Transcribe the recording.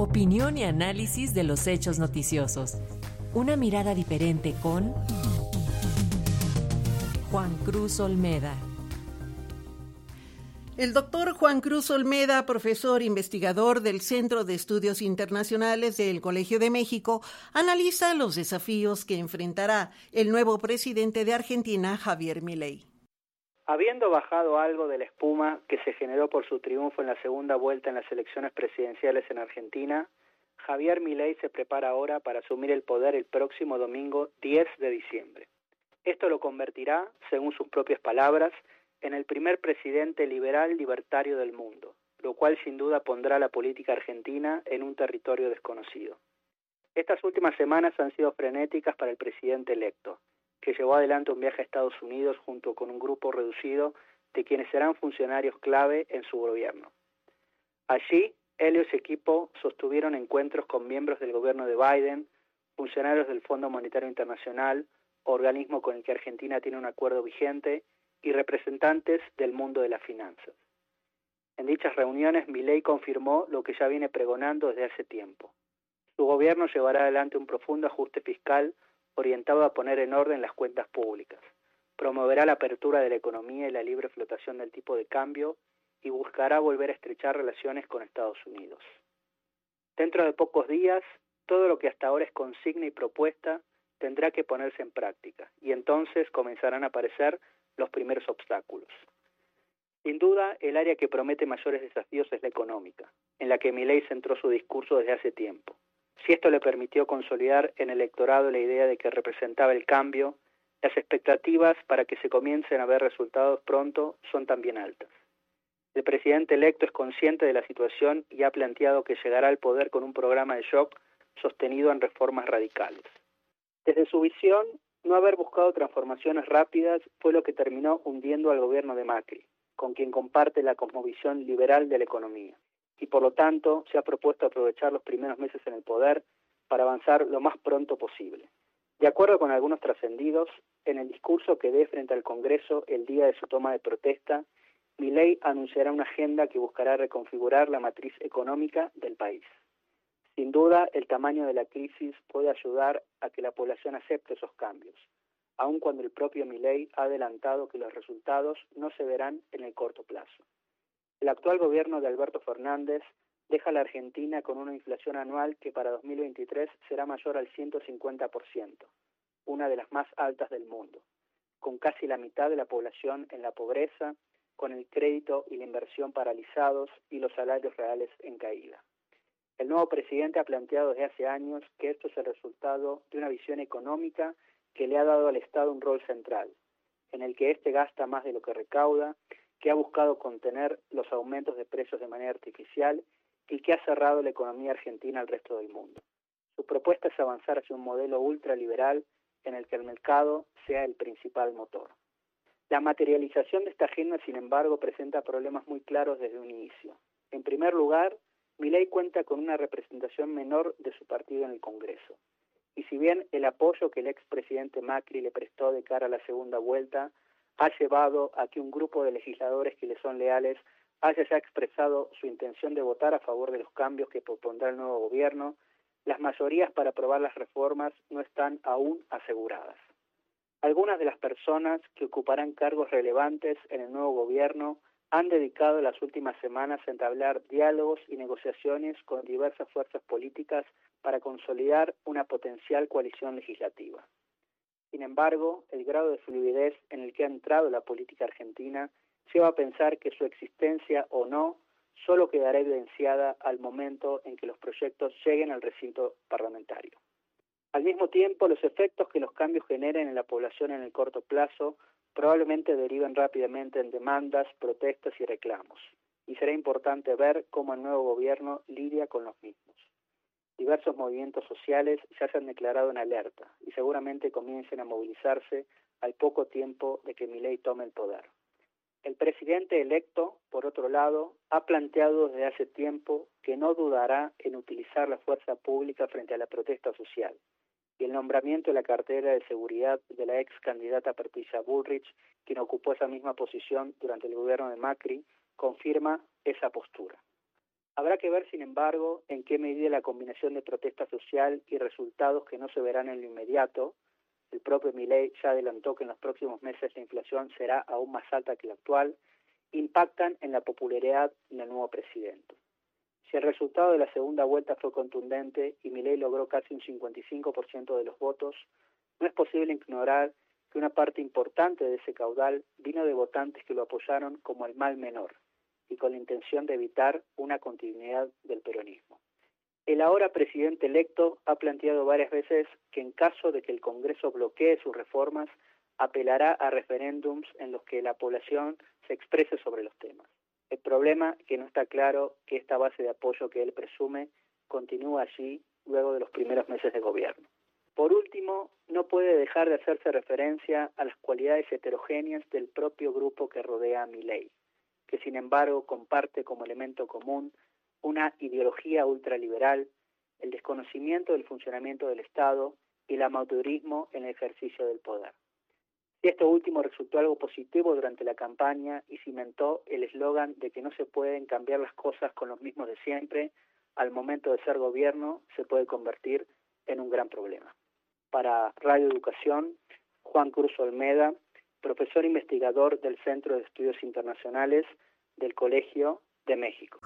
Opinión y análisis de los hechos noticiosos. Una mirada diferente con Juan Cruz Olmeda. El doctor Juan Cruz Olmeda, profesor investigador del Centro de Estudios Internacionales del Colegio de México, analiza los desafíos que enfrentará el nuevo presidente de Argentina, Javier Milei. Habiendo bajado algo de la espuma que se generó por su triunfo en la segunda vuelta en las elecciones presidenciales en Argentina, Javier Milei se prepara ahora para asumir el poder el próximo domingo 10 de diciembre. Esto lo convertirá, según sus propias palabras, en el primer presidente liberal libertario del mundo, lo cual sin duda pondrá la política argentina en un territorio desconocido. Estas últimas semanas han sido frenéticas para el presidente electo, que llevó adelante un viaje a Estados Unidos junto con un grupo reducido de quienes serán funcionarios clave en su gobierno. Allí, él y su equipo sostuvieron encuentros con miembros del gobierno de Biden, funcionarios del Fondo Monetario Internacional, organismo con el que Argentina tiene un acuerdo vigente, y representantes del mundo de las finanzas. En dichas reuniones, Milei confirmó lo que ya viene pregonando desde hace tiempo. Su gobierno llevará adelante un profundo ajuste fiscal orientado a poner en orden las cuentas públicas. Promoverá la apertura de la economía y la libre flotación del tipo de cambio y buscará volver a estrechar relaciones con Estados Unidos. Dentro de pocos días, todo lo que hasta ahora es consigna y propuesta tendrá que ponerse en práctica y entonces comenzarán a aparecer los primeros obstáculos. Sin duda, el área que promete mayores desafíos es la económica, en la que Milei centró su discurso desde hace tiempo. Si esto le permitió consolidar en el electorado la idea de que representaba el cambio, las expectativas para que se comiencen a ver resultados pronto son también altas. El presidente electo es consciente de la situación y ha planteado que llegará al poder con un programa de shock sostenido en reformas radicales. Desde su visión, no haber buscado transformaciones rápidas fue lo que terminó hundiendo al gobierno de Macri, con quien comparte la cosmovisión liberal de la economía y por lo tanto se ha propuesto aprovechar los primeros meses en el poder para avanzar lo más pronto posible. De acuerdo con algunos trascendidos, en el discurso que dé frente al Congreso el día de su toma de protesta, Milei anunciará una agenda que buscará reconfigurar la matriz económica del país. Sin duda, el tamaño de la crisis puede ayudar a que la población acepte esos cambios, aun cuando el propio Milei ha adelantado que los resultados no se verán en el corto plazo. El actual gobierno de Alberto Fernández deja a la Argentina con una inflación anual que para 2023 será mayor al 150%, una de las más altas del mundo, con casi la mitad de la población en la pobreza, con el crédito y la inversión paralizados y los salarios reales en caída. El nuevo presidente ha planteado desde hace años que esto es el resultado de una visión económica que le ha dado al Estado un rol central, en el que éste gasta más de lo que recauda que ha buscado contener los aumentos de precios de manera artificial y que ha cerrado la economía argentina al resto del mundo. Su propuesta es avanzar hacia un modelo ultraliberal en el que el mercado sea el principal motor. La materialización de esta agenda, sin embargo, presenta problemas muy claros desde un inicio. En primer lugar, Milei cuenta con una representación menor de su partido en el Congreso. Y si bien el apoyo que el expresidente Macri le prestó de cara a la segunda vuelta ha llevado a que un grupo de legisladores que le son leales haya ya expresado su intención de votar a favor de los cambios que propondrá el nuevo gobierno, las mayorías para aprobar las reformas no están aún aseguradas. Algunas de las personas que ocuparán cargos relevantes en el nuevo gobierno han dedicado las últimas semanas a entablar diálogos y negociaciones con diversas fuerzas políticas para consolidar una potencial coalición legislativa. Sin embargo, el grado de fluidez en el que ha entrado la política argentina lleva a pensar que su existencia o no solo quedará evidenciada al momento en que los proyectos lleguen al recinto parlamentario. Al mismo tiempo, los efectos que los cambios generen en la población en el corto plazo probablemente deriven rápidamente en demandas, protestas y reclamos, y será importante ver cómo el nuevo gobierno lidia con los mismos diversos movimientos sociales ya se han declarado en alerta y seguramente comiencen a movilizarse al poco tiempo de que Milei tome el poder. El presidente electo, por otro lado, ha planteado desde hace tiempo que no dudará en utilizar la fuerza pública frente a la protesta social, y el nombramiento de la cartera de seguridad de la ex candidata Patricia Bullrich, quien ocupó esa misma posición durante el gobierno de Macri, confirma esa postura. Habrá que ver, sin embargo, en qué medida la combinación de protesta social y resultados que no se verán en lo inmediato, el propio Milei ya adelantó que en los próximos meses la inflación será aún más alta que la actual, impactan en la popularidad del nuevo presidente. Si el resultado de la segunda vuelta fue contundente y Milei logró casi un 55% de los votos, no es posible ignorar que una parte importante de ese caudal vino de votantes que lo apoyaron como el mal menor y con la intención de evitar una continuidad del peronismo. El ahora presidente electo ha planteado varias veces que en caso de que el Congreso bloquee sus reformas, apelará a referéndums en los que la población se exprese sobre los temas. El problema es que no está claro que esta base de apoyo que él presume continúa allí luego de los primeros meses de gobierno. Por último, no puede dejar de hacerse referencia a las cualidades heterogéneas del propio grupo que rodea a ley, que sin embargo comparte como elemento común una ideología ultraliberal, el desconocimiento del funcionamiento del Estado y el amateurismo en el ejercicio del poder. Esto último resultó algo positivo durante la campaña y cimentó el eslogan de que no se pueden cambiar las cosas con los mismos de siempre, al momento de ser gobierno se puede convertir en un gran problema. Para Radio Educación, Juan Cruz Olmeda, profesor investigador del Centro de Estudios Internacionales del Colegio de México.